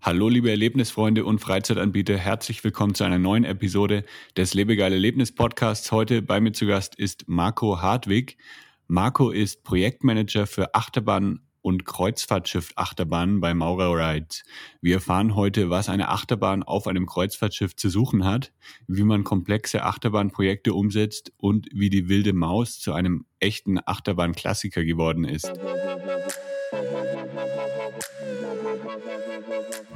Hallo liebe Erlebnisfreunde und Freizeitanbieter, herzlich willkommen zu einer neuen Episode des Lebegeil Erlebnis Podcasts. Heute bei mir zu Gast ist Marco Hartwig. Marco ist Projektmanager für Achterbahn und Kreuzfahrtschiff Achterbahnen bei Maurer Rides. Wir erfahren heute, was eine Achterbahn auf einem Kreuzfahrtschiff zu suchen hat, wie man komplexe Achterbahnprojekte umsetzt und wie die wilde Maus zu einem echten Achterbahnklassiker geworden ist.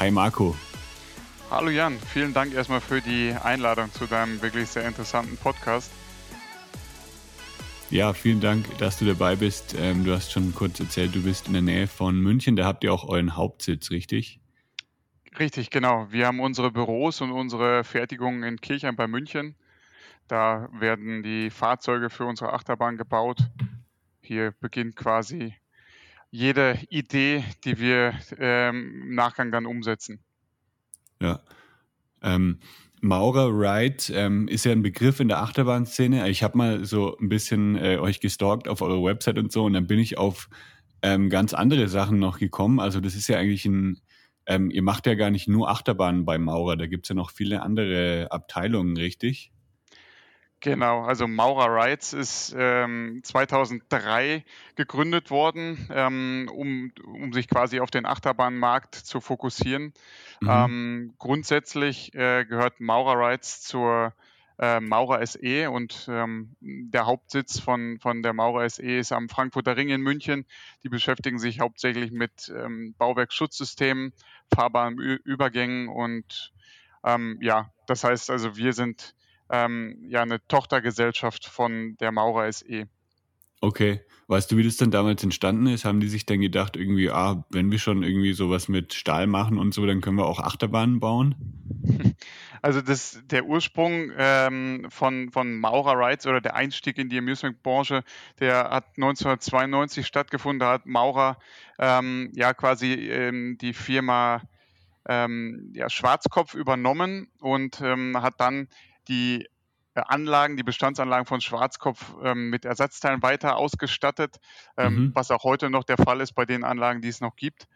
Hi Marco. Hallo Jan, vielen Dank erstmal für die Einladung zu deinem wirklich sehr interessanten Podcast. Ja, vielen Dank, dass du dabei bist. Ähm, du hast schon kurz erzählt, du bist in der Nähe von München. Da habt ihr auch euren Hauptsitz, richtig? Richtig, genau. Wir haben unsere Büros und unsere Fertigung in Kirchheim bei München. Da werden die Fahrzeuge für unsere Achterbahn gebaut. Hier beginnt quasi jede Idee, die wir ähm, im Nachgang dann umsetzen. Ja. Ähm, Maurer Ride ähm, ist ja ein Begriff in der Achterbahnszene. Ich habe mal so ein bisschen äh, euch gestalkt auf eurer Website und so und dann bin ich auf ähm, ganz andere Sachen noch gekommen. Also das ist ja eigentlich ein, ähm, ihr macht ja gar nicht nur Achterbahnen bei Maurer, da gibt es ja noch viele andere Abteilungen, richtig? Genau, also Maurer Rides ist ähm, 2003 gegründet worden, ähm, um, um sich quasi auf den Achterbahnmarkt zu fokussieren. Mhm. Ähm, grundsätzlich äh, gehört Maurer Rides zur äh, Maurer SE und ähm, der Hauptsitz von, von der Maurer SE ist am Frankfurter Ring in München. Die beschäftigen sich hauptsächlich mit ähm, Bauwerksschutzsystemen, fahrbaren Ü Übergängen und ähm, ja, das heißt also, wir sind ähm, ja eine Tochtergesellschaft von der Maurer SE. Okay. Weißt du, wie das dann damals entstanden ist? Haben die sich dann gedacht, irgendwie, ah, wenn wir schon irgendwie sowas mit Stahl machen und so, dann können wir auch Achterbahnen bauen? Also das, der Ursprung ähm, von, von Maurer Rides oder der Einstieg in die Amusement-Branche, der hat 1992 stattgefunden. Da hat Maurer ähm, ja quasi ähm, die Firma ähm, ja, Schwarzkopf übernommen und ähm, hat dann die äh, Anlagen, die Bestandsanlagen von Schwarzkopf ähm, mit Ersatzteilen weiter ausgestattet, ähm, mhm. was auch heute noch der Fall ist bei den Anlagen, die es noch gibt.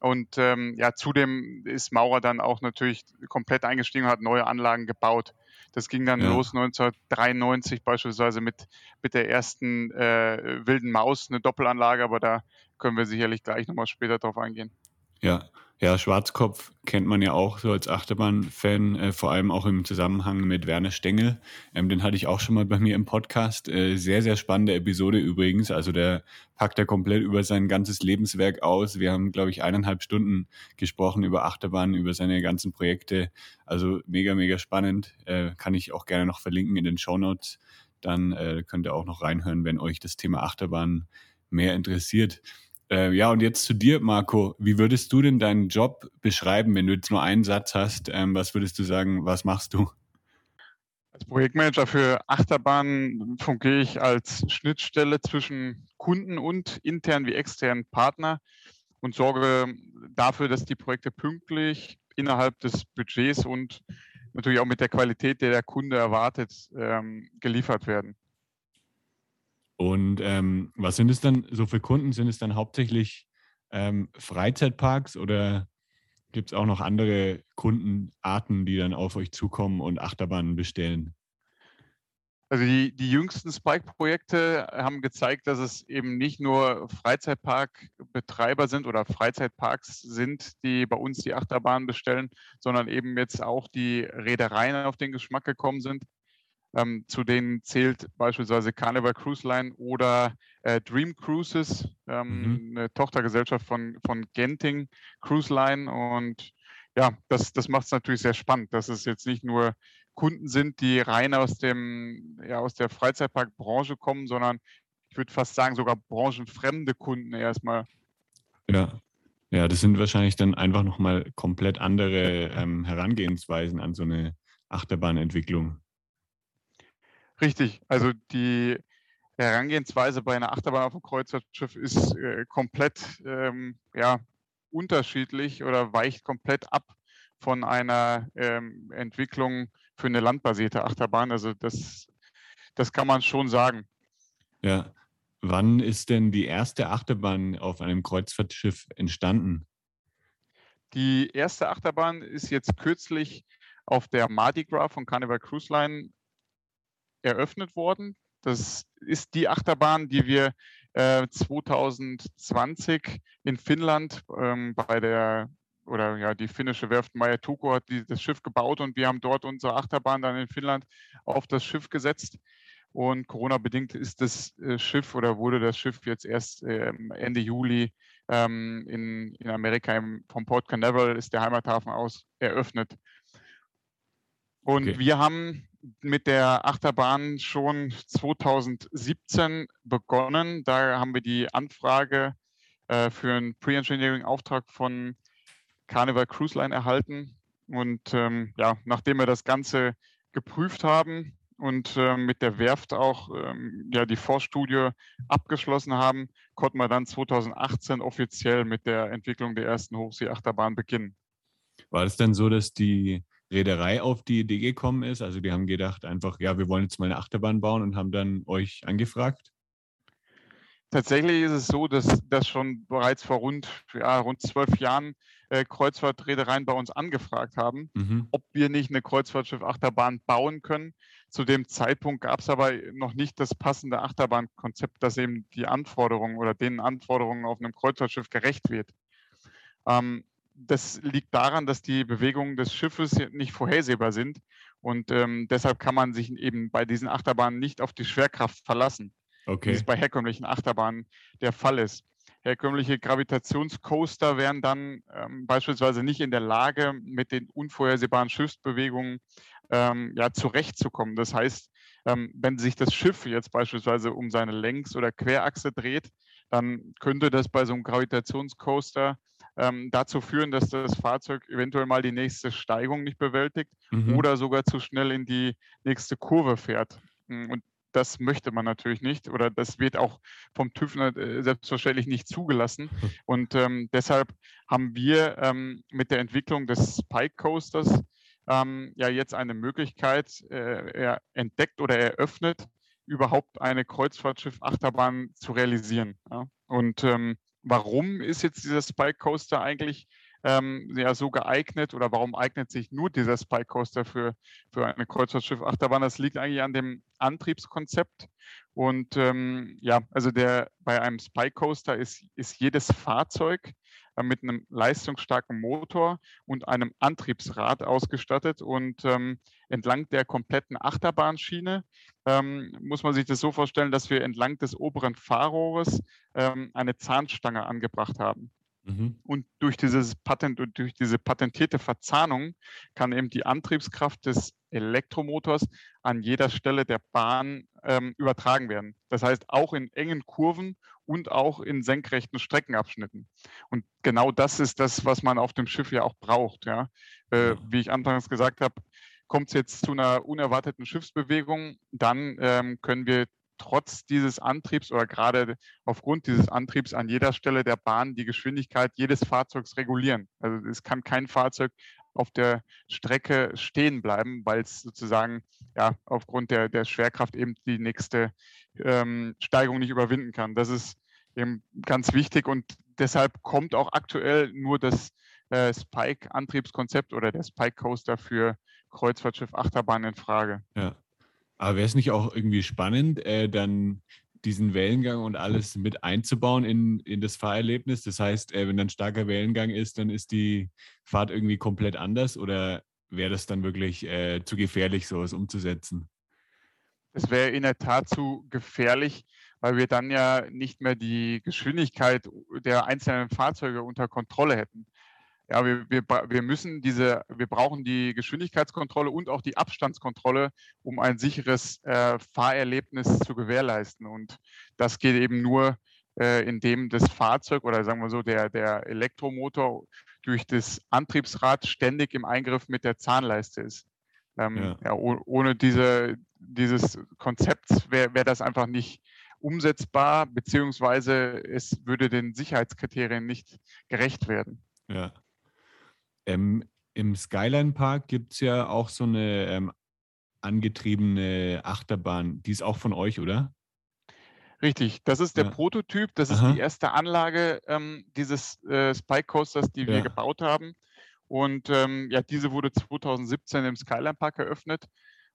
Und ähm, ja, zudem ist Maurer dann auch natürlich komplett eingestiegen und hat neue Anlagen gebaut. Das ging dann ja. los 1993 beispielsweise mit, mit der ersten äh, wilden Maus, eine Doppelanlage, aber da können wir sicherlich gleich nochmal später drauf eingehen. Ja, ja, Schwarzkopf kennt man ja auch so als Achterbahn-Fan, äh, vor allem auch im Zusammenhang mit Werner Stengel. Ähm, den hatte ich auch schon mal bei mir im Podcast. Äh, sehr, sehr spannende Episode übrigens. Also der packt er komplett über sein ganzes Lebenswerk aus. Wir haben, glaube ich, eineinhalb Stunden gesprochen über Achterbahnen, über seine ganzen Projekte. Also mega, mega spannend. Äh, kann ich auch gerne noch verlinken in den Show Notes. Dann äh, könnt ihr auch noch reinhören, wenn euch das Thema Achterbahn mehr interessiert. Äh, ja, und jetzt zu dir, Marco. Wie würdest du denn deinen Job beschreiben, wenn du jetzt nur einen Satz hast? Ähm, was würdest du sagen, was machst du? Als Projektmanager für Achterbahnen fungiere ich als Schnittstelle zwischen Kunden und internen wie externen Partner und sorge dafür, dass die Projekte pünktlich innerhalb des Budgets und natürlich auch mit der Qualität, der der Kunde erwartet, ähm, geliefert werden. Und ähm, was sind es dann so für Kunden? Sind es dann hauptsächlich ähm, Freizeitparks oder gibt es auch noch andere Kundenarten, die dann auf euch zukommen und Achterbahnen bestellen? Also die, die jüngsten Spike-Projekte haben gezeigt, dass es eben nicht nur Freizeitparkbetreiber sind oder Freizeitparks sind, die bei uns die Achterbahnen bestellen, sondern eben jetzt auch die Reedereien auf den Geschmack gekommen sind. Ähm, zu denen zählt beispielsweise Carnival Cruise Line oder äh, Dream Cruises, ähm, mhm. eine Tochtergesellschaft von, von Genting Cruise Line. Und ja, das, das macht es natürlich sehr spannend, dass es jetzt nicht nur Kunden sind, die rein aus dem, ja, aus der Freizeitparkbranche kommen, sondern ich würde fast sagen, sogar branchenfremde Kunden erstmal. Ja. Ja, das sind wahrscheinlich dann einfach nochmal komplett andere ähm, Herangehensweisen an so eine Achterbahnentwicklung. Richtig, also die Herangehensweise bei einer Achterbahn auf dem Kreuzfahrtschiff ist äh, komplett ähm, ja, unterschiedlich oder weicht komplett ab von einer ähm, Entwicklung für eine landbasierte Achterbahn. Also das, das kann man schon sagen. Ja, Wann ist denn die erste Achterbahn auf einem Kreuzfahrtschiff entstanden? Die erste Achterbahn ist jetzt kürzlich auf der Mardi Gras von Carnival Cruise Line eröffnet worden. Das ist die Achterbahn, die wir äh, 2020 in Finnland ähm, bei der oder ja, die finnische Werft Meyer Tuko hat die, das Schiff gebaut und wir haben dort unsere Achterbahn dann in Finnland auf das Schiff gesetzt. Und Corona-bedingt ist das äh, Schiff oder wurde das Schiff jetzt erst ähm, Ende Juli ähm, in, in Amerika im, vom Port Canaveral ist der Heimathafen aus eröffnet. Und okay. wir haben mit der Achterbahn schon 2017 begonnen. Da haben wir die Anfrage äh, für einen Pre-Engineering-Auftrag von Carnival Cruise Line erhalten. Und ähm, ja, nachdem wir das Ganze geprüft haben, und äh, mit der Werft auch ähm, ja, die Vorstudie abgeschlossen haben, konnten wir dann 2018 offiziell mit der Entwicklung der ersten Hochseeachterbahn beginnen. War es denn so, dass die Reederei auf die Idee gekommen ist? Also die haben gedacht einfach, ja, wir wollen jetzt mal eine Achterbahn bauen und haben dann euch angefragt? Tatsächlich ist es so, dass das schon bereits vor rund, ja, rund zwölf Jahren äh, Kreuzfahrtreedereien bei uns angefragt haben, mhm. ob wir nicht eine Kreuzfahrtschiff-Achterbahn bauen können. Zu dem Zeitpunkt gab es aber noch nicht das passende Achterbahnkonzept, das eben die Anforderungen oder den Anforderungen auf einem Kreuzfahrtschiff gerecht wird. Ähm, das liegt daran, dass die Bewegungen des Schiffes nicht vorhersehbar sind und ähm, deshalb kann man sich eben bei diesen Achterbahnen nicht auf die Schwerkraft verlassen, okay. wie es bei herkömmlichen Achterbahnen der Fall ist. Herkömmliche Gravitationscoaster wären dann ähm, beispielsweise nicht in der Lage, mit den unvorhersehbaren Schiffsbewegungen ähm, ja, zurechtzukommen. Das heißt, ähm, wenn sich das Schiff jetzt beispielsweise um seine Längs- oder Querachse dreht, dann könnte das bei so einem Gravitationscoaster ähm, dazu führen, dass das Fahrzeug eventuell mal die nächste Steigung nicht bewältigt mhm. oder sogar zu schnell in die nächste Kurve fährt. Hm, und das möchte man natürlich nicht oder das wird auch vom TÜV äh, selbstverständlich nicht zugelassen. Und ähm, deshalb haben wir ähm, mit der Entwicklung des Spike Coasters ähm, ja jetzt eine Möglichkeit äh, entdeckt oder eröffnet, überhaupt eine Kreuzfahrtschiff-Achterbahn zu realisieren. Ja? Und ähm, warum ist jetzt dieser Spike Coaster eigentlich ähm, ja, so geeignet oder warum eignet sich nur dieser Spike Coaster für, für eine Kreuzfahrtschiff-Achterbahn? Das liegt eigentlich an dem Antriebskonzept. Und ähm, ja, also der bei einem Spike Coaster ist, ist jedes Fahrzeug mit einem leistungsstarken Motor und einem Antriebsrad ausgestattet. Und ähm, entlang der kompletten Achterbahnschiene ähm, muss man sich das so vorstellen, dass wir entlang des oberen Fahrrohres ähm, eine Zahnstange angebracht haben. Mhm. Und durch, dieses Patent, durch diese patentierte Verzahnung kann eben die Antriebskraft des Elektromotors an jeder Stelle der Bahn ähm, übertragen werden. Das heißt, auch in engen Kurven und auch in senkrechten Streckenabschnitten. Und genau das ist das, was man auf dem Schiff ja auch braucht. Ja? Äh, wie ich anfangs gesagt habe, kommt es jetzt zu einer unerwarteten Schiffsbewegung, dann ähm, können wir trotz dieses Antriebs oder gerade aufgrund dieses Antriebs an jeder Stelle der Bahn die Geschwindigkeit jedes Fahrzeugs regulieren. Also es kann kein Fahrzeug auf der Strecke stehen bleiben, weil es sozusagen ja aufgrund der, der Schwerkraft eben die nächste ähm, Steigung nicht überwinden kann. Das ist eben ganz wichtig und deshalb kommt auch aktuell nur das äh, Spike-Antriebskonzept oder der Spike Coaster für Kreuzfahrtschiff Achterbahn in Frage. Ja. Aber wäre es nicht auch irgendwie spannend, äh, dann diesen Wellengang und alles mit einzubauen in, in das Fahrerlebnis? Das heißt, äh, wenn dann starker Wellengang ist, dann ist die Fahrt irgendwie komplett anders oder wäre das dann wirklich äh, zu gefährlich, sowas umzusetzen? Es wäre in der Tat zu gefährlich, weil wir dann ja nicht mehr die Geschwindigkeit der einzelnen Fahrzeuge unter Kontrolle hätten. Ja, wir, wir, wir müssen diese, wir brauchen die Geschwindigkeitskontrolle und auch die Abstandskontrolle, um ein sicheres äh, Fahrerlebnis zu gewährleisten. Und das geht eben nur, äh, indem das Fahrzeug oder sagen wir so, der, der Elektromotor durch das Antriebsrad ständig im Eingriff mit der Zahnleiste ist. Ähm, ja. Ja, ohne diese, dieses Konzept wäre wär das einfach nicht umsetzbar, beziehungsweise es würde den Sicherheitskriterien nicht gerecht werden. Ja. Ähm, Im Skyline Park gibt es ja auch so eine ähm, angetriebene Achterbahn. Die ist auch von euch, oder? Richtig, das ist der ja. Prototyp, das Aha. ist die erste Anlage ähm, dieses äh, Spike Coasters, die wir gebaut haben. Und ähm, ja, diese wurde 2017 im Skyline Park eröffnet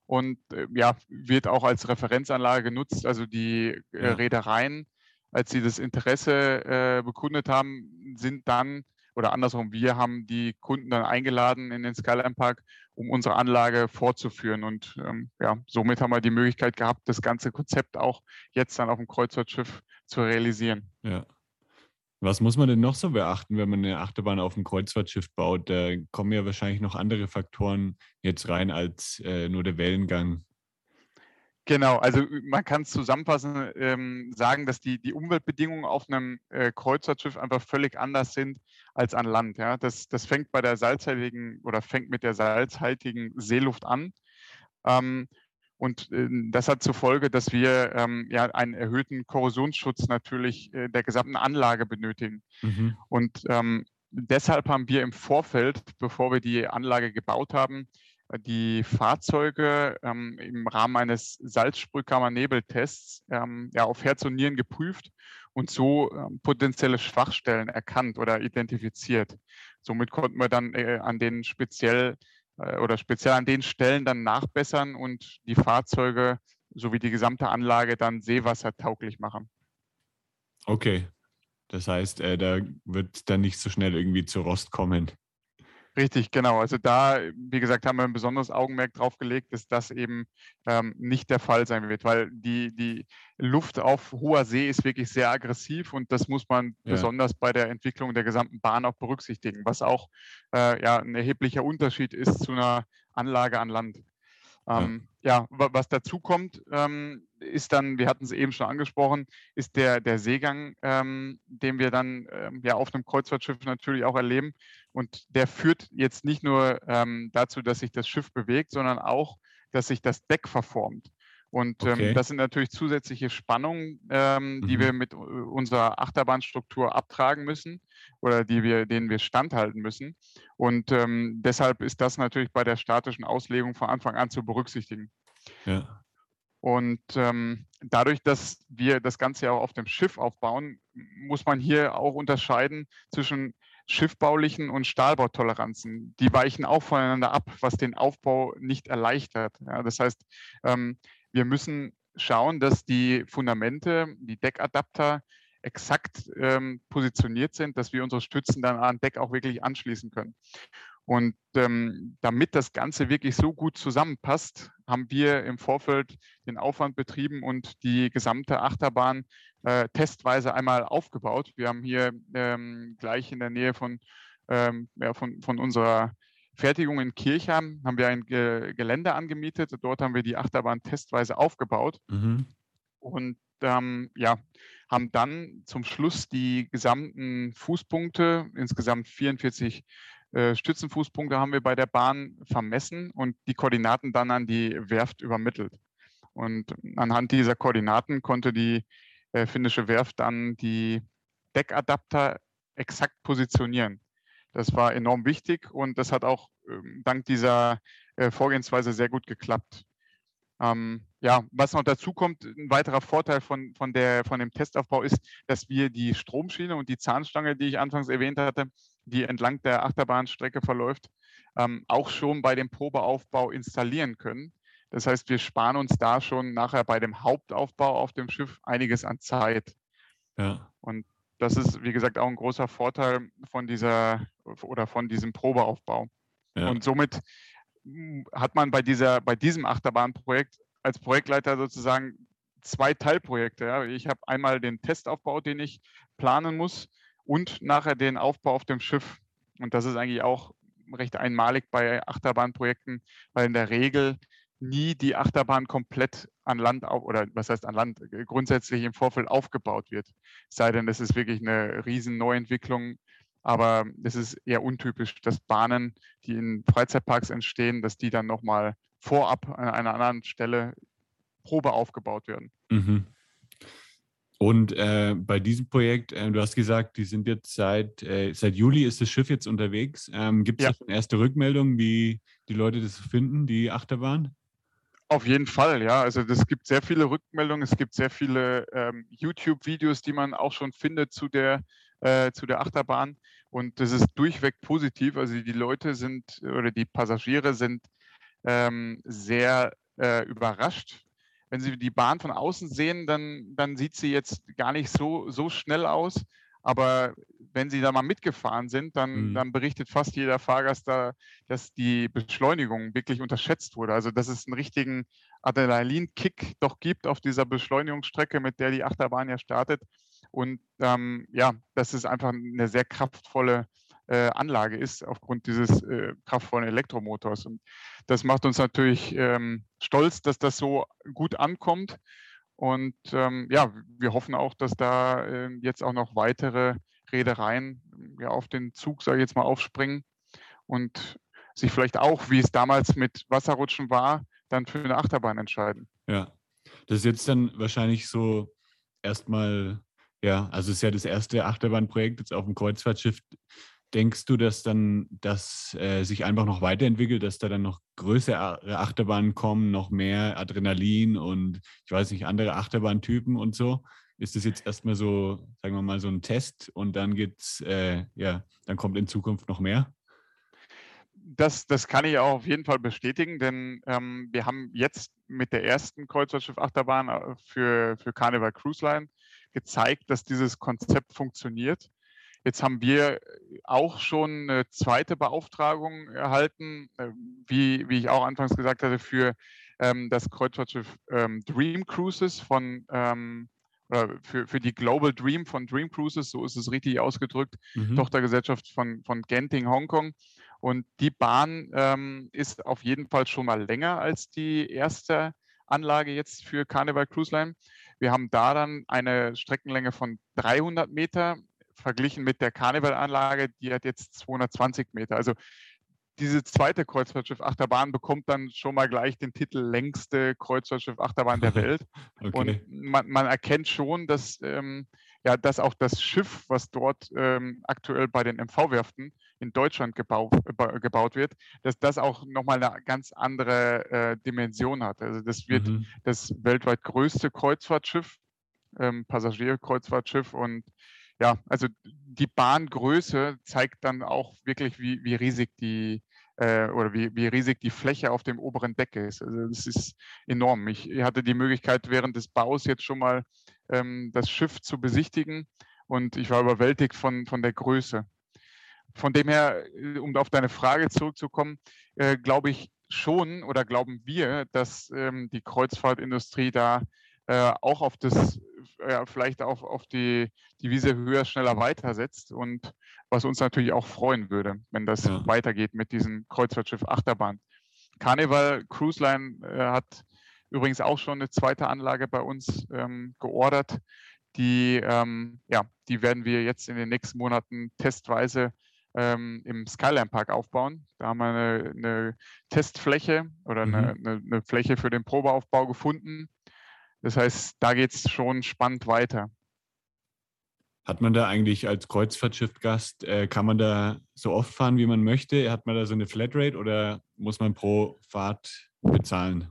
und äh, ja, wird auch als Referenzanlage genutzt. Also die äh, ja. Reedereien, als sie das Interesse äh, bekundet haben, sind dann oder andersrum, wir haben die Kunden dann eingeladen in den Skyline Park, um unsere Anlage fortzuführen. Und ähm, ja, somit haben wir die Möglichkeit gehabt, das ganze Konzept auch jetzt dann auf dem Kreuzfahrtschiff zu realisieren. Ja. Was muss man denn noch so beachten, wenn man eine Achterbahn auf dem Kreuzfahrtschiff baut? Da kommen ja wahrscheinlich noch andere Faktoren jetzt rein als äh, nur der Wellengang. Genau, also man kann es zusammenfassend ähm, sagen, dass die, die Umweltbedingungen auf einem äh, Kreuzfahrtschiff einfach völlig anders sind als an Land. Ja? Das, das fängt bei der salzhaltigen oder fängt mit der salzhaltigen Seeluft an. Ähm, und äh, das hat zur Folge, dass wir ähm, ja einen erhöhten Korrosionsschutz natürlich äh, der gesamten Anlage benötigen. Mhm. Und ähm, deshalb haben wir im Vorfeld, bevor wir die Anlage gebaut haben, die Fahrzeuge ähm, im Rahmen eines Salzsprühkammer-Nebeltests ähm, ja, auf Herz und Nieren geprüft und so ähm, potenzielle Schwachstellen erkannt oder identifiziert. Somit konnten wir dann äh, an den speziell äh, oder speziell an den Stellen dann nachbessern und die Fahrzeuge sowie die gesamte Anlage dann seewassertauglich machen. Okay. Das heißt, äh, da wird dann nicht so schnell irgendwie zu Rost kommen. Richtig, genau. Also da, wie gesagt, haben wir ein besonderes Augenmerk drauf gelegt, dass das eben ähm, nicht der Fall sein wird, weil die, die Luft auf hoher See ist wirklich sehr aggressiv und das muss man ja. besonders bei der Entwicklung der gesamten Bahn auch berücksichtigen, was auch äh, ja, ein erheblicher Unterschied ist zu einer Anlage an Land. Ähm, ja. ja. was dazu kommt, ähm, ist dann, wir hatten es eben schon angesprochen, ist der, der Seegang, ähm, den wir dann ähm, ja auf einem Kreuzfahrtschiff natürlich auch erleben. Und der führt jetzt nicht nur ähm, dazu, dass sich das Schiff bewegt, sondern auch, dass sich das Deck verformt. Und ähm, okay. das sind natürlich zusätzliche Spannungen, ähm, die mhm. wir mit unserer Achterbahnstruktur abtragen müssen oder die wir, denen wir standhalten müssen. Und ähm, deshalb ist das natürlich bei der statischen Auslegung von Anfang an zu berücksichtigen. Ja. Und ähm, dadurch, dass wir das Ganze ja auch auf dem Schiff aufbauen, muss man hier auch unterscheiden zwischen schiffbaulichen und Stahlbautoleranzen. Die weichen auch voneinander ab, was den Aufbau nicht erleichtert. Ja, das heißt, ähm, wir müssen schauen, dass die Fundamente, die Deckadapter exakt ähm, positioniert sind, dass wir unsere Stützen dann an Deck auch wirklich anschließen können. Und ähm, damit das Ganze wirklich so gut zusammenpasst, haben wir im Vorfeld den Aufwand betrieben und die gesamte Achterbahn äh, testweise einmal aufgebaut. Wir haben hier ähm, gleich in der Nähe von, ähm, ja, von, von unserer Fertigung in Kirchheim haben wir ein Ge Gelände angemietet. Dort haben wir die Achterbahn testweise aufgebaut mhm. und ähm, ja, haben dann zum Schluss die gesamten Fußpunkte, insgesamt 44 äh, Stützenfußpunkte haben wir bei der Bahn vermessen und die Koordinaten dann an die Werft übermittelt. Und anhand dieser Koordinaten konnte die äh, finnische Werft dann die Deckadapter exakt positionieren. Das war enorm wichtig und das hat auch ähm, dank dieser äh, Vorgehensweise sehr gut geklappt. Ähm, ja, was noch dazu kommt, ein weiterer Vorteil von, von, der, von dem Testaufbau ist, dass wir die Stromschiene und die Zahnstange, die ich anfangs erwähnt hatte, die entlang der Achterbahnstrecke verläuft, ähm, auch schon bei dem Probeaufbau installieren können. Das heißt, wir sparen uns da schon nachher bei dem Hauptaufbau auf dem Schiff einiges an Zeit. Ja. Und das ist, wie gesagt, auch ein großer Vorteil von dieser oder von diesem Probeaufbau. Ja. Und somit hm, hat man bei dieser, bei diesem Achterbahnprojekt als Projektleiter sozusagen zwei Teilprojekte. Ja. Ich habe einmal den Testaufbau, den ich planen muss, und nachher den Aufbau auf dem Schiff. Und das ist eigentlich auch recht einmalig bei Achterbahnprojekten, weil in der Regel nie die Achterbahn komplett an Land auf, oder was heißt an Land, äh, grundsätzlich im Vorfeld aufgebaut wird. Sei denn, es ist wirklich eine riesen Neuentwicklung, aber es ist eher untypisch, dass Bahnen, die in Freizeitparks entstehen, dass die dann nochmal vorab an einer anderen Stelle Probe aufgebaut werden. Mhm. Und äh, bei diesem Projekt, äh, du hast gesagt, die sind jetzt seit, äh, seit Juli ist das Schiff jetzt unterwegs. Ähm, Gibt es ja. schon erste Rückmeldungen, wie die Leute das finden, die Achterbahn? Auf jeden Fall, ja. Also es gibt sehr viele Rückmeldungen, es gibt sehr viele ähm, YouTube-Videos, die man auch schon findet zu der, äh, zu der Achterbahn. Und das ist durchweg positiv. Also die Leute sind oder die Passagiere sind ähm, sehr äh, überrascht wenn Sie die Bahn von außen sehen, dann, dann sieht sie jetzt gar nicht so, so schnell aus. Aber wenn Sie da mal mitgefahren sind, dann, mhm. dann berichtet fast jeder Fahrgast da, dass die Beschleunigung wirklich unterschätzt wurde. Also dass es einen richtigen Adrenalin-Kick doch gibt auf dieser Beschleunigungsstrecke, mit der die Achterbahn ja startet. Und ähm, ja, das ist einfach eine sehr kraftvolle äh, Anlage ist aufgrund dieses äh, kraftvollen Elektromotors. Und das macht uns natürlich ähm, stolz, dass das so gut ankommt. Und ähm, ja, wir hoffen auch, dass da äh, jetzt auch noch weitere Reedereien ja, auf den Zug, sage ich jetzt mal, aufspringen und sich vielleicht auch, wie es damals mit Wasserrutschen war, dann für eine Achterbahn entscheiden. Ja, das ist jetzt dann wahrscheinlich so erstmal, ja, also es ist ja das erste Achterbahnprojekt jetzt auf dem Kreuzfahrtschiff Denkst du, dass dann das äh, sich einfach noch weiterentwickelt, dass da dann noch größere Achterbahnen kommen, noch mehr Adrenalin und ich weiß nicht, andere Achterbahntypen und so? Ist das jetzt erstmal so, sagen wir mal, so ein Test und dann geht's, äh, ja, dann kommt in Zukunft noch mehr? Das, das kann ich auch auf jeden Fall bestätigen, denn ähm, wir haben jetzt mit der ersten Kreuzfahrtschiff-Achterbahn äh, für, für Carnival Cruise Line gezeigt, dass dieses Konzept funktioniert. Jetzt haben wir auch schon eine zweite Beauftragung erhalten, äh, wie, wie ich auch anfangs gesagt hatte, für ähm, das Kreuzfahrtschiff ähm, Dream Cruises von ähm, oder für, für die Global Dream von Dream Cruises, so ist es richtig ausgedrückt, mhm. Tochtergesellschaft von, von Genting Hongkong. Und die Bahn ähm, ist auf jeden Fall schon mal länger als die erste Anlage jetzt für Carnival Cruise Line. Wir haben da dann eine Streckenlänge von 300 Meter verglichen mit der Karnevalanlage, die hat jetzt 220 Meter. Also diese zweite Kreuzfahrtschiff Achterbahn bekommt dann schon mal gleich den Titel längste Kreuzfahrtschiff Achterbahn der Welt. okay. Und man, man, erkennt schon, dass, ähm, ja, dass auch das Schiff, was dort ähm, aktuell bei den MV-Werften in Deutschland gebau, gebaut wird, dass das auch nochmal eine ganz andere äh, Dimension hat. Also das wird mhm. das weltweit größte Kreuzfahrtschiff, ähm, Passagierkreuzfahrtschiff und ja, also die Bahngröße zeigt dann auch wirklich, wie, wie riesig die äh, oder wie, wie riesig die Fläche auf dem oberen Deck ist. Also das ist enorm. Ich hatte die Möglichkeit während des Baus jetzt schon mal ähm, das Schiff zu besichtigen und ich war überwältigt von, von der Größe. Von dem her, äh, um auf deine Frage zurückzukommen, äh, glaube ich schon oder glauben wir, dass ähm, die Kreuzfahrtindustrie da äh, auch auf das, ja, vielleicht auch auf die, die Wiese höher, schneller weitersetzt und was uns natürlich auch freuen würde, wenn das ja. weitergeht mit diesem Kreuzfahrtschiff Achterbahn. Carnival Cruise Line äh, hat übrigens auch schon eine zweite Anlage bei uns ähm, geordert. Die, ähm, ja, die werden wir jetzt in den nächsten Monaten testweise ähm, im Skyline Park aufbauen. Da haben wir eine, eine Testfläche oder mhm. eine, eine, eine, Fläche für den Probeaufbau gefunden. Das heißt, da geht es schon spannend weiter. Hat man da eigentlich als Kreuzfahrtschiffgast, äh, kann man da so oft fahren, wie man möchte? Hat man da so eine Flatrate oder muss man pro Fahrt bezahlen?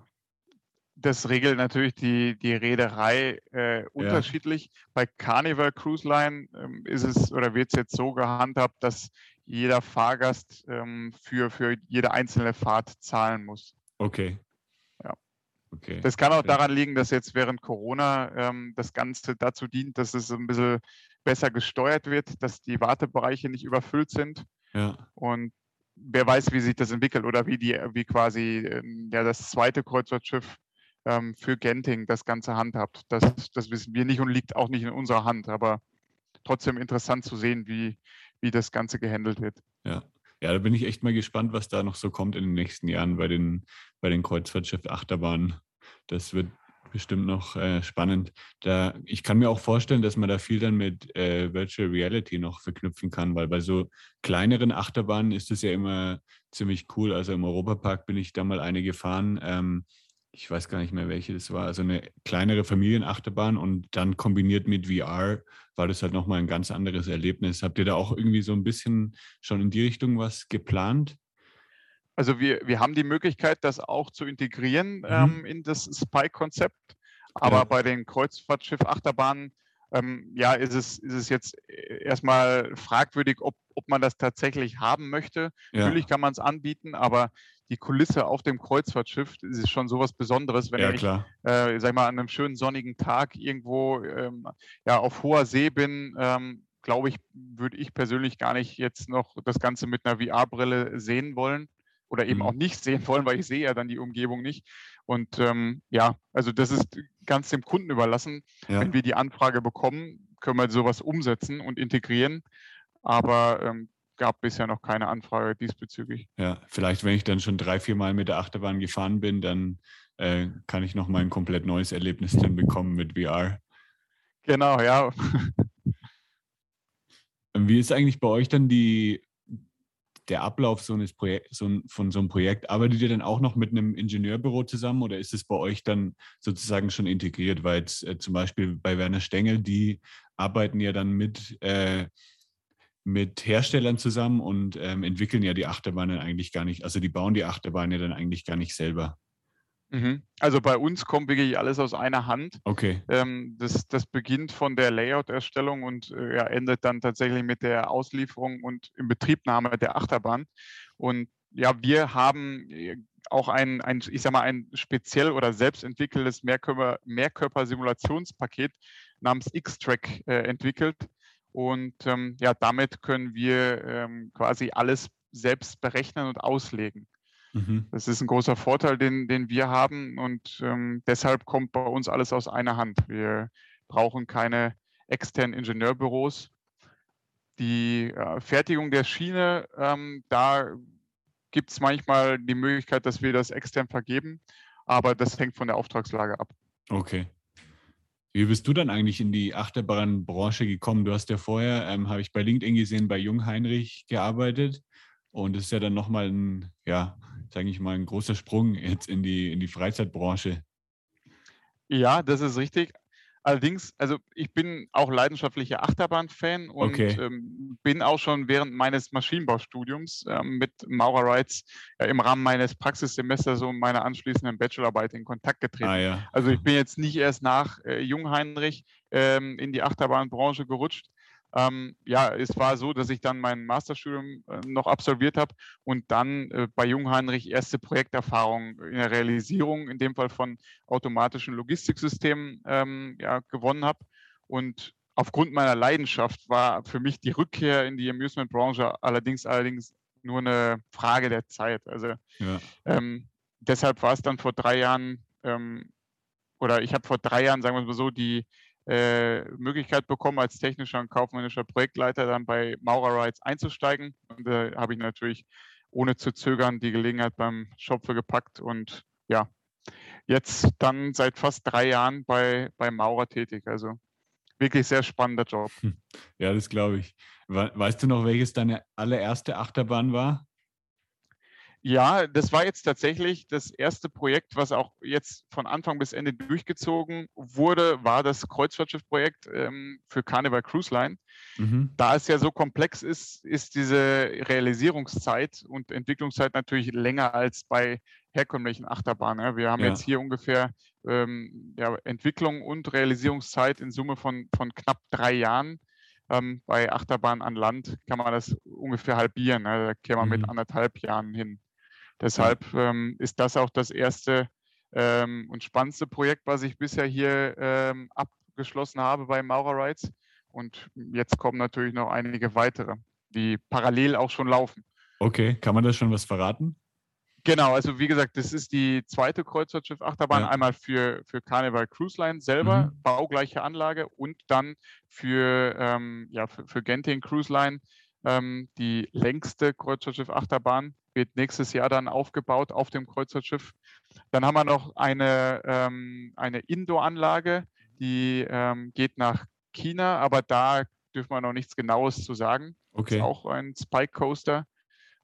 Das regelt natürlich die, die Reederei äh, unterschiedlich. Ja. Bei Carnival Cruise Line ähm, ist es oder wird es jetzt so gehandhabt, dass jeder Fahrgast ähm, für, für jede einzelne Fahrt zahlen muss. Okay. Okay. Das kann auch daran liegen, dass jetzt während Corona ähm, das Ganze dazu dient, dass es ein bisschen besser gesteuert wird, dass die Wartebereiche nicht überfüllt sind. Ja. Und wer weiß, wie sich das entwickelt oder wie die, wie quasi ähm, ja, das zweite Kreuzfahrtschiff ähm, für Genting das Ganze handhabt. Das, das wissen wir nicht und liegt auch nicht in unserer Hand. Aber trotzdem interessant zu sehen, wie, wie das Ganze gehandelt wird. Ja. Ja, da bin ich echt mal gespannt, was da noch so kommt in den nächsten Jahren bei den, bei den Kreuzfahrtschiff-Achterbahnen. Das wird bestimmt noch äh, spannend. Da, ich kann mir auch vorstellen, dass man da viel dann mit äh, Virtual Reality noch verknüpfen kann, weil bei so kleineren Achterbahnen ist es ja immer ziemlich cool. Also im Europapark bin ich da mal eine gefahren. Ähm, ich weiß gar nicht mehr, welche das war. Also eine kleinere Familienachterbahn und dann kombiniert mit VR war das halt nochmal ein ganz anderes Erlebnis. Habt ihr da auch irgendwie so ein bisschen schon in die Richtung was geplant? Also wir, wir haben die Möglichkeit, das auch zu integrieren mhm. ähm, in das Spike-Konzept. Aber ja. bei den Kreuzfahrtschiff-Achterbahnen ähm, ja, ist es, ist es jetzt erstmal fragwürdig, ob, ob man das tatsächlich haben möchte. Ja. Natürlich kann man es anbieten, aber die Kulisse auf dem Kreuzfahrtschiff ist schon sowas Besonderes, wenn ja, ich, äh, sag mal, an einem schönen sonnigen Tag irgendwo ähm, ja, auf hoher See bin. Ähm, Glaube ich, würde ich persönlich gar nicht jetzt noch das Ganze mit einer VR-Brille sehen wollen oder eben mhm. auch nicht sehen wollen, weil ich sehe ja dann die Umgebung nicht. Und ähm, ja, also das ist ganz dem Kunden überlassen. Ja. Wenn wir die Anfrage bekommen, können wir sowas umsetzen und integrieren. Aber ähm, gab bisher noch keine Anfrage diesbezüglich. Ja, vielleicht, wenn ich dann schon drei, vier Mal mit der Achterbahn gefahren bin, dann äh, kann ich noch mal ein komplett neues Erlebnis dann bekommen mit VR. Genau, ja. Wie ist eigentlich bei euch dann die der Ablauf so eines Projek so von so einem Projekt, arbeitet ihr dann auch noch mit einem Ingenieurbüro zusammen oder ist es bei euch dann sozusagen schon integriert? Weil jetzt, äh, zum Beispiel bei Werner Stengel, die arbeiten ja dann mit, äh, mit Herstellern zusammen und ähm, entwickeln ja die Achterbahnen eigentlich gar nicht, also die bauen die Achterbahnen ja dann eigentlich gar nicht selber. Mhm. Also bei uns kommt wirklich alles aus einer Hand. Okay. Ähm, das, das beginnt von der Layout-Erstellung und äh, ja, endet dann tatsächlich mit der Auslieferung und Inbetriebnahme der Achterbahn. Und ja, wir haben äh, auch ein, ein ich sag mal, ein speziell oder selbst entwickeltes Mehrkörper, Mehrkörpersimulationspaket namens X-Track äh, entwickelt. Und ähm, ja, damit können wir ähm, quasi alles selbst berechnen und auslegen. Mhm. Das ist ein großer Vorteil, den, den wir haben und ähm, deshalb kommt bei uns alles aus einer Hand. Wir brauchen keine externen Ingenieurbüros. Die äh, Fertigung der Schiene, ähm, da gibt es manchmal die Möglichkeit, dass wir das extern vergeben, aber das hängt von der Auftragslage ab. Okay. Wie bist du dann eigentlich in die Achterbahnbranche gekommen? Du hast ja vorher, ähm, habe ich bei LinkedIn gesehen, bei Jung Heinrich gearbeitet. Und das ist ja dann nochmal ein, ja, sage ich mal, ein großer Sprung jetzt in die, in die Freizeitbranche. Ja, das ist richtig. Allerdings, also ich bin auch leidenschaftlicher Achterbahn-Fan und okay. ähm, bin auch schon während meines Maschinenbaustudiums ähm, mit Maurer Rides äh, im Rahmen meines Praxissemesters und meiner anschließenden Bachelorarbeit in Kontakt getreten. Ah, ja. Also ich bin jetzt nicht erst nach äh, Jungheinrich ähm, in die Achterbahnbranche gerutscht, ähm, ja, es war so, dass ich dann mein Masterstudium äh, noch absolviert habe und dann äh, bei Jungheinrich erste Projekterfahrung in der Realisierung, in dem Fall von automatischen Logistiksystemen, ähm, ja, gewonnen habe. Und aufgrund meiner Leidenschaft war für mich die Rückkehr in die Amusement-Branche allerdings, allerdings nur eine Frage der Zeit. Also ja. ähm, deshalb war es dann vor drei Jahren, ähm, oder ich habe vor drei Jahren, sagen wir mal so, die äh, Möglichkeit bekommen, als technischer und kaufmännischer Projektleiter dann bei Maurer Rides einzusteigen. Und da äh, habe ich natürlich ohne zu zögern die Gelegenheit beim Schopfe gepackt und ja, jetzt dann seit fast drei Jahren bei, bei Maurer tätig. Also wirklich sehr spannender Job. Hm. Ja, das glaube ich. Weißt du noch, welches deine allererste Achterbahn war? Ja, das war jetzt tatsächlich das erste Projekt, was auch jetzt von Anfang bis Ende durchgezogen wurde, war das Kreuzfahrtschiffprojekt ähm, für Carnival Cruise Line. Mhm. Da es ja so komplex ist, ist diese Realisierungszeit und Entwicklungszeit natürlich länger als bei herkömmlichen Achterbahnen. Wir haben ja. jetzt hier ungefähr ähm, ja, Entwicklung und Realisierungszeit in Summe von, von knapp drei Jahren. Ähm, bei Achterbahn an Land kann man das ungefähr halbieren. Ne? Da käme man mhm. mit anderthalb Jahren hin. Deshalb ähm, ist das auch das erste ähm, und spannendste Projekt, was ich bisher hier ähm, abgeschlossen habe bei Maurer Rides. Und jetzt kommen natürlich noch einige weitere, die parallel auch schon laufen. Okay, kann man da schon was verraten? Genau, also wie gesagt, das ist die zweite Kreuzfahrtschiff-Achterbahn, ja. einmal für, für Carnival Cruise Line selber, mhm. baugleiche Anlage und dann für, ähm, ja, für, für Genting Cruise Line ähm, die längste Kreuzfahrtschiff-Achterbahn, wird nächstes Jahr dann aufgebaut auf dem Kreuzfahrtschiff. Dann haben wir noch eine, ähm, eine Indoor-Anlage, die ähm, geht nach China, aber da dürfen wir noch nichts Genaues zu sagen. Okay. Ist auch ein Spike Coaster.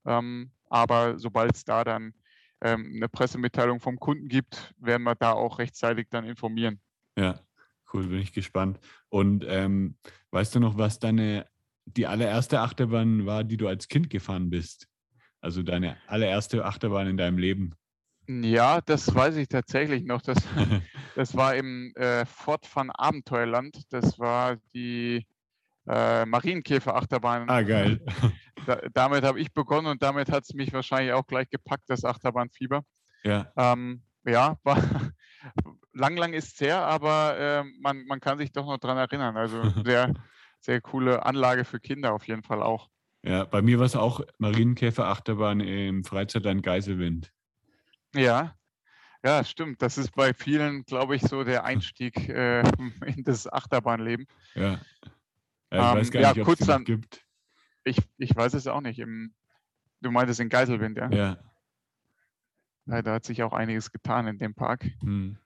Ähm, aber sobald es da dann ähm, eine Pressemitteilung vom Kunden gibt, werden wir da auch rechtzeitig dann informieren. Ja, cool, bin ich gespannt. Und ähm, weißt du noch, was deine die allererste Achterbahn war, die du als Kind gefahren bist? Also deine allererste Achterbahn in deinem Leben? Ja, das weiß ich tatsächlich noch. Das, das war im äh, Fort van Abenteuerland. Das war die äh, Marienkäfer-Achterbahn. Ah, geil. Da, damit habe ich begonnen und damit hat es mich wahrscheinlich auch gleich gepackt, das Achterbahnfieber. Ja. Ähm, ja, war, lang, lang ist es her, aber äh, man, man kann sich doch noch dran erinnern. Also sehr, sehr coole Anlage für Kinder auf jeden Fall auch. Ja, bei mir war es auch Marienkäfer-Achterbahn im Freizeitland Geiselwind. Ja, ja, stimmt. Das ist bei vielen, glaube ich, so der Einstieg äh, in das Achterbahnleben. Ja. ja ich weiß Ähm, gar ja, nicht, ob kurz es dann- gibt. Ich, ich weiß es auch nicht. Im, du meintest in Geiselwind, ja? Ja. ja? Da hat sich auch einiges getan in dem Park. Hm.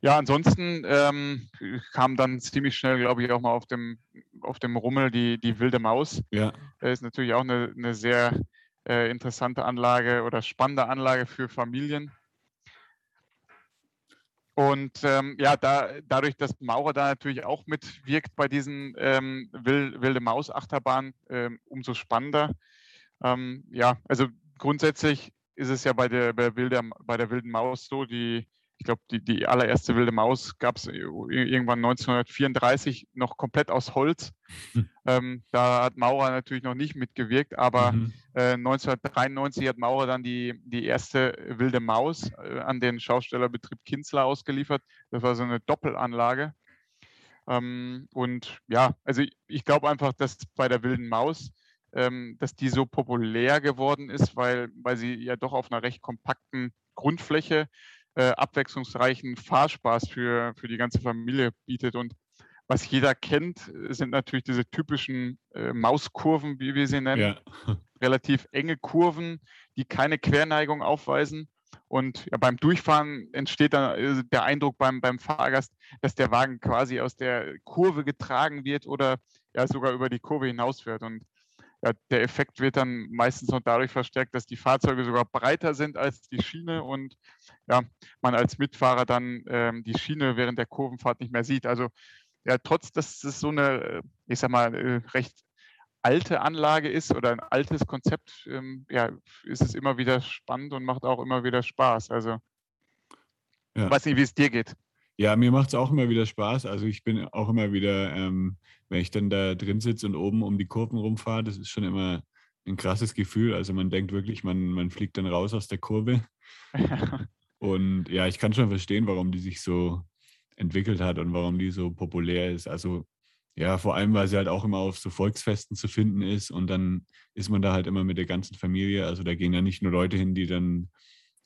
Ja, ansonsten ähm, kam dann ziemlich schnell, glaube ich, auch mal auf dem, auf dem Rummel die, die wilde Maus. Ja. Das ist natürlich auch eine, eine sehr äh, interessante Anlage oder spannende Anlage für Familien. Und ähm, ja, da, dadurch, dass Maurer da natürlich auch mitwirkt bei diesen ähm, Wil wilde Maus-Achterbahnen, ähm, umso spannender. Ähm, ja, also grundsätzlich ist es ja bei der, bei der, wilde, bei der wilden Maus so, die, ich glaube, die, die allererste wilde Maus gab es irgendwann 1934 noch komplett aus Holz. Hm. Ähm, da hat Maurer natürlich noch nicht mitgewirkt, aber Mhm. äh, 1993 hat Maurer dann die, die erste wilde Maus äh, an den Schaustellerbetrieb Kinsler ausgeliefert. Das war so eine Doppelanlage. Ähm, und ja, also ich, ich glaube einfach, dass bei der wilden Maus, ähm, dass die so populär geworden ist, weil, weil sie ja doch auf einer recht kompakten Grundfläche äh, abwechslungsreichen Fahrspaß für, für die ganze Familie bietet. Und was jeder kennt, sind natürlich diese typischen äh, Mauskurven, wie wir sie nennen Ja. relativ enge Kurven, die keine Querneigung aufweisen. Und ja, beim Durchfahren entsteht dann äh, der Eindruck beim, beim Fahrgast, dass der Wagen quasi aus der Kurve getragen wird oder ja sogar über die Kurve hinausfährt. Und ja, der Effekt wird dann meistens noch dadurch verstärkt, dass die Fahrzeuge sogar breiter sind als die Schiene und ja, man als Mitfahrer dann ähm, die Schiene während der Kurvenfahrt nicht mehr sieht. Also ja, trotz dass es so eine, äh, ich sag mal, äh, recht alte Anlage ist oder ein altes Konzept, ähm, ja, ist es immer wieder spannend und macht auch immer wieder Spaß. Also Ja. weiß nicht, wie es dir geht. Ja, mir macht es auch immer wieder Spaß. Also ich bin auch immer wieder, ähm, wenn ich dann da drin sitze und oben um die Kurven rumfahre, das ist schon immer ein krasses Gefühl. Also man denkt wirklich, man, man fliegt dann raus aus der Kurve. Und ja, ich kann schon verstehen, warum die sich so entwickelt hat und warum die so populär ist. Also ja, vor allem, weil sie halt auch immer auf so Volksfesten zu finden ist und dann ist man da halt immer mit der ganzen Familie. Also da gehen ja nicht nur Leute hin, die dann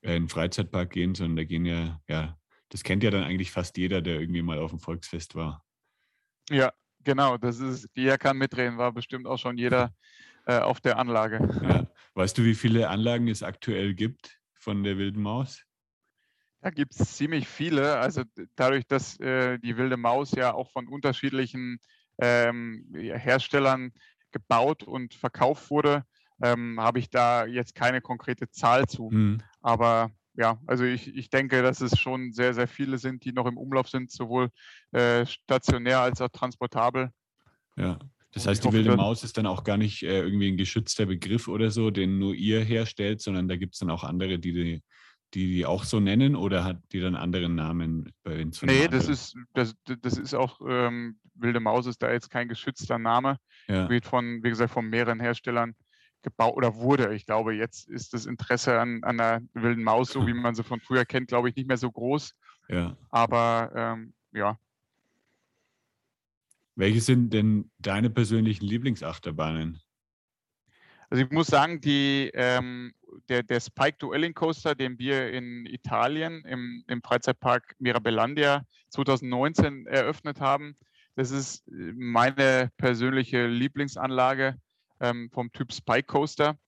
äh, in den Freizeitpark gehen, sondern da gehen ja, ja, das kennt ja dann eigentlich fast jeder, der irgendwie mal auf dem Volksfest war. ja, genau, das ist, jeder kann mitreden, war bestimmt auch schon jeder äh, auf der Anlage. Ja. Weißt du, wie viele Anlagen es aktuell gibt von der Wilden Maus? Da gibt es ziemlich viele. Also dadurch, dass äh, die wilde Maus ja auch von unterschiedlichen ähm, Herstellern gebaut und verkauft wurde, ähm, habe ich da jetzt keine konkrete Zahl zu. Hm. Aber ja, also ich, ich denke, dass es schon sehr, sehr viele sind, die noch im Umlauf sind, sowohl äh, stationär als auch transportabel. Ja. Das heißt, die wilde Maus ist dann auch gar nicht äh, irgendwie ein geschützter Begriff oder so, den nur ihr herstellt, sondern da gibt es dann auch andere, die die, die die auch so nennen oder hat die dann anderen Namen bei uns? Nee, das ist, das, das ist auch, ähm, wilde Maus ist da jetzt kein geschützter Name. ja, wird von, wie gesagt, von mehreren Herstellern gebaut oder wurde. Ich glaube, jetzt ist das Interesse an, an der wilden Maus, so wie man sie von früher kennt, glaube ich, nicht mehr so groß. ja. Aber ähm, ja, Welche sind denn deine persönlichen Lieblingsachterbahnen? also ich muss sagen, die, ähm, der, der Spike Dueling Coaster, den wir in Italien im, im Freizeitpark Mirabellandia 2019 eröffnet haben, das ist äh, meine persönliche Lieblingsanlage. Ähm, vom Typ Spike Coaster.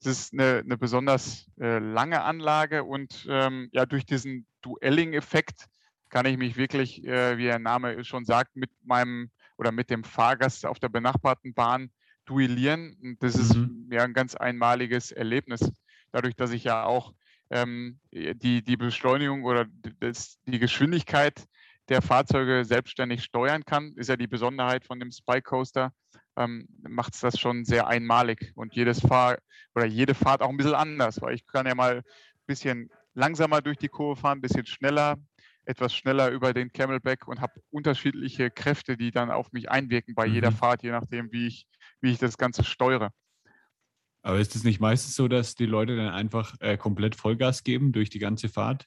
Es ist eine, eine besonders äh, lange Anlage und ähm, ja, durch diesen Duelling-Effekt kann ich mich wirklich, äh, wie der Name schon sagt, mit meinem oder mit dem Fahrgast auf der benachbarten Bahn duellieren. Und das ist mhm. ja ein ganz einmaliges Erlebnis. Dadurch, dass ich ja auch ähm, die, die Beschleunigung oder das, die Geschwindigkeit der Fahrzeuge selbstständig steuern kann, ist ja die Besonderheit von dem Spy Coaster, ähm, macht es das schon sehr einmalig und jedes Fahr oder jede Fahrt auch ein bisschen anders, weil ich kann ja mal ein bisschen langsamer durch die Kurve fahren, ein bisschen schneller, etwas schneller über den Camelback und habe unterschiedliche Kräfte, die dann auf mich einwirken bei mhm. jeder Fahrt, je nachdem, wie ich, wie ich das Ganze steuere. Aber ist es nicht meistens so, dass die Leute dann einfach äh, komplett Vollgas geben durch die ganze Fahrt?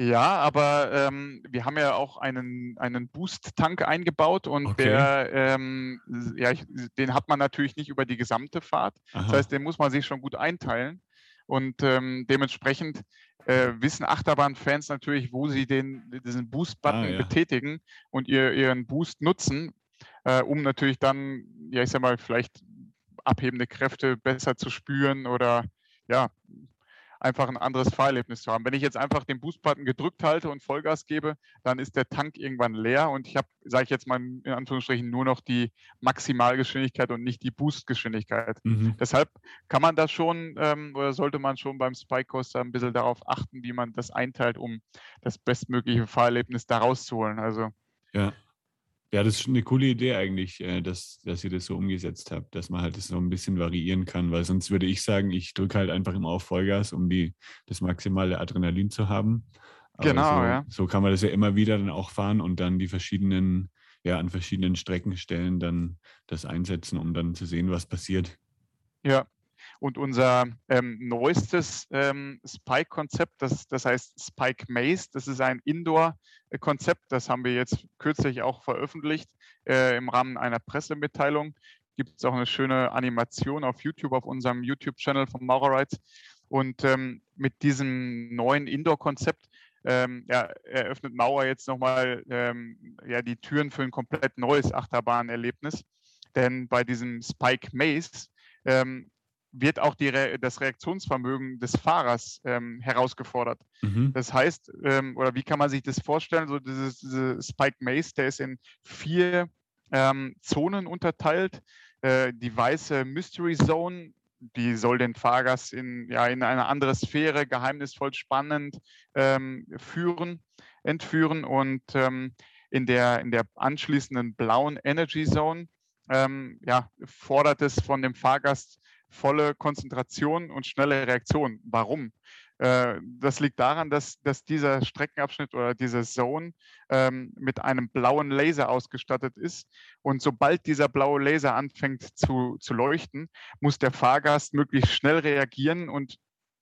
Ja, aber ähm, wir haben ja auch einen, einen Boost-Tank eingebaut und okay. der, ähm, ja, ich, den hat man natürlich nicht über die gesamte Fahrt. Aha. Das heißt, den muss man sich schon gut einteilen. Und ähm, dementsprechend äh, wissen Achterbahn-Fans natürlich, wo sie den, diesen Boost-Button ah, ja. betätigen und ihr, ihren Boost nutzen, äh, um natürlich dann, ja, ich sag mal, vielleicht abhebende Kräfte besser zu spüren oder ja, einfach ein anderes Fahrerlebnis zu haben. Wenn ich jetzt einfach den Boost-Button gedrückt halte und Vollgas gebe, dann ist der Tank irgendwann leer und ich habe, sage ich jetzt mal in Anführungsstrichen, nur noch die Maximalgeschwindigkeit und nicht die Boost-Geschwindigkeit. Mhm. Deshalb kann man das schon ähm, oder sollte man schon beim Spike Coaster ein bisschen darauf achten, wie man das einteilt, um das bestmögliche Fahrerlebnis daraus zu holen. Also ja. Ja, das ist eine coole Idee eigentlich, äh, dass, dass ihr das so umgesetzt habt, dass man halt das so ein bisschen variieren kann, weil sonst würde ich sagen, ich drücke halt einfach immer auf Vollgas, um die, das maximale Adrenalin zu haben. Aber genau, so, ja. So kann man das ja immer wieder dann auch fahren und dann die verschiedenen, ja, an verschiedenen Streckenstellen dann das einsetzen, um dann zu sehen, was passiert. Ja, und unser ähm, neuestes ähm, Spike-Konzept, das, das heißt Spike Maze, das ist ein Indoor-Konzept, das haben wir jetzt kürzlich auch veröffentlicht äh, im Rahmen einer Pressemitteilung. Gibt es auch eine schöne Animation auf YouTube, auf unserem YouTube-Channel von Maurer. Und ähm, mit diesem neuen Indoor-Konzept ähm, ja, eröffnet Mauer jetzt nochmal ähm, ja, die Türen für ein komplett neues Achterbahnerlebnis. Denn bei diesem Spike Maze ähm, wird auch Re das Reaktionsvermögen des Fahrers ähm, herausgefordert. Mhm. Das heißt, ähm, oder wie kann man sich das vorstellen? So dieses, diese Spike Maze, der ist in vier ähm, Zonen unterteilt. Äh, die weiße Mystery Zone, die soll den Fahrgast in, ja, in eine andere Sphäre geheimnisvoll spannend ähm, führen, entführen und ähm, in der, in der anschließenden blauen Energy Zone ähm, ja, fordert es von dem Fahrgast volle Konzentration und schnelle Reaktion. Warum? Äh, das liegt daran, dass, dass dieser Streckenabschnitt oder diese Zone ähm, mit einem blauen Laser ausgestattet ist. Und sobald dieser blaue Laser anfängt zu, zu leuchten, muss der Fahrgast möglichst schnell reagieren und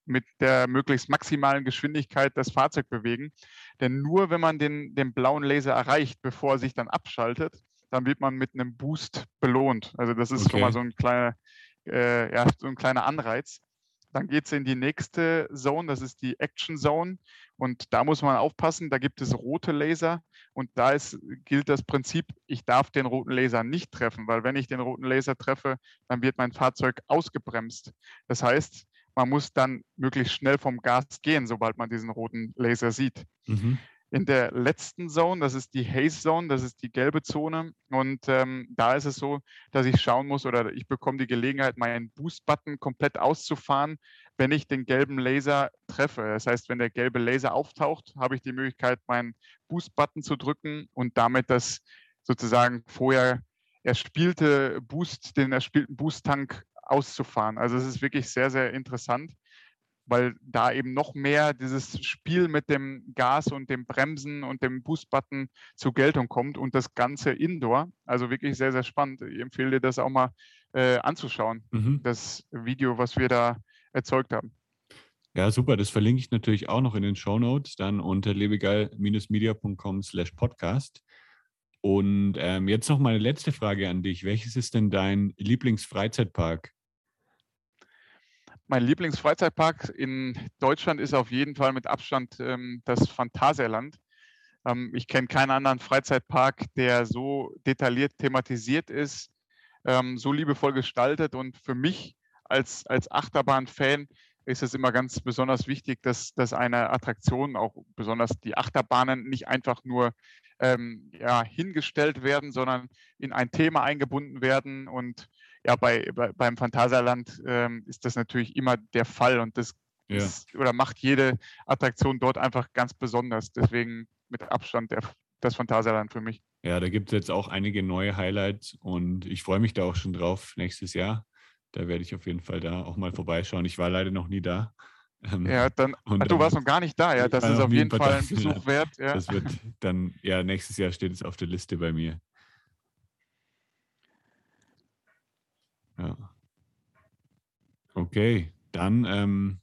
mit der möglichst maximalen Geschwindigkeit das Fahrzeug bewegen. Denn nur wenn man den, den blauen Laser erreicht, bevor er sich dann abschaltet, dann wird man mit einem Boost belohnt. Also das ist okay. schon mal so ein kleiner, äh, ja, so ein kleiner Anreiz. Dann geht es in die nächste Zone, das ist die Action Zone. Und da muss man aufpassen, da gibt es rote Laser. Und da ist, gilt das Prinzip, ich darf den roten Laser nicht treffen, weil wenn ich den roten Laser treffe, dann wird mein Fahrzeug ausgebremst. Das heißt, man muss dann möglichst schnell vom Gas gehen, sobald man diesen roten Laser sieht. Mhm in der letzten Zone, das ist die Haze Zone, das ist die gelbe Zone. Und ähm, da ist es so, dass ich schauen muss oder ich bekomme die Gelegenheit, meinen Boost-Button komplett auszufahren, wenn ich den gelben Laser treffe. Das heißt, wenn der gelbe Laser auftaucht, habe ich die Möglichkeit, meinen Boost-Button zu drücken und damit das sozusagen vorher erspielte Boost, den erspielten Boost-Tank auszufahren. Also es ist wirklich sehr, sehr interessant weil da eben noch mehr dieses Spiel mit dem Gas und dem Bremsen und dem Boost-Button zur Geltung kommt und das Ganze indoor. Also wirklich sehr, sehr spannend. Ich empfehle dir das auch mal äh, anzuschauen, mhm. das Video, was wir da erzeugt haben. Ja, super. Das verlinke ich natürlich auch noch in den Show Notes, dann unter lebegeil-media.com slash podcast. Und ähm, jetzt noch meine letzte Frage an dich. Welches ist denn dein Lieblingsfreizeitpark? Mein Lieblingsfreizeitpark in Deutschland ist auf jeden Fall mit Abstand ähm, das Phantasialand. Ähm, ich kenne keinen anderen Freizeitpark, der so detailliert thematisiert ist, ähm, so liebevoll gestaltet und für mich als, als Achterbahn-Fan ist es immer ganz besonders wichtig, dass, dass eine Attraktion, auch besonders die Achterbahnen, nicht einfach nur ähm, ja, hingestellt werden, sondern in ein Thema eingebunden werden. Und ja, bei, bei beim Phantasialand ähm, ist das natürlich immer der Fall und das ja. ist, oder macht jede Attraktion dort einfach ganz besonders. Deswegen mit Abstand der, das Phantasialand für mich. Ja, da gibt es jetzt auch einige neue Highlights und ich freue mich da auch schon drauf nächstes Jahr. Da werde ich auf jeden Fall da auch mal vorbeischauen. Ich war leider noch nie da. Ähm, ja, dann, und ach, du warst noch gar nicht da, ja. Das ist auf jeden Fall ein Besuch wert. Ja. Das wird dann, ja, nächstes Jahr steht es auf der Liste bei mir. Ja. Okay, dann ähm,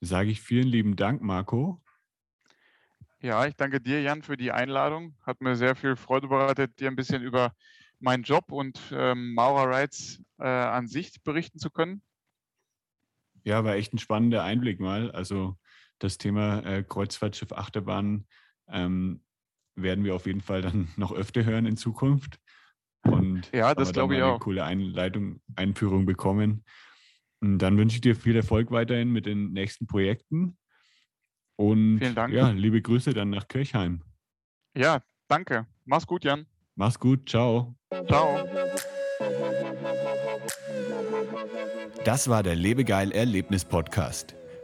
sage ich vielen lieben Dank, Marco. Ja, ich danke dir, Jan, für die Einladung. Hat mir sehr viel Freude bereitet, dir ein bisschen über meinen Job und ähm, Maurer Rights äh, an sich berichten zu können. Ja, war echt ein spannender Einblick mal. Also das Thema äh, Kreuzfahrtschiff Achterbahn ähm, werden wir auf jeden Fall dann noch öfter hören in Zukunft. Und ja, das glaube ich auch. Eine coole Einleitung, Einführung bekommen. Und dann wünsche ich dir viel Erfolg weiterhin mit den nächsten Projekten. Und Vielen Dank. ja, liebe Grüße dann nach Kirchheim. Ja, danke. Mach's gut, Jan. Mach's gut. Ciao. Ciao. Das war der Lebegeil Erlebnis Podcast.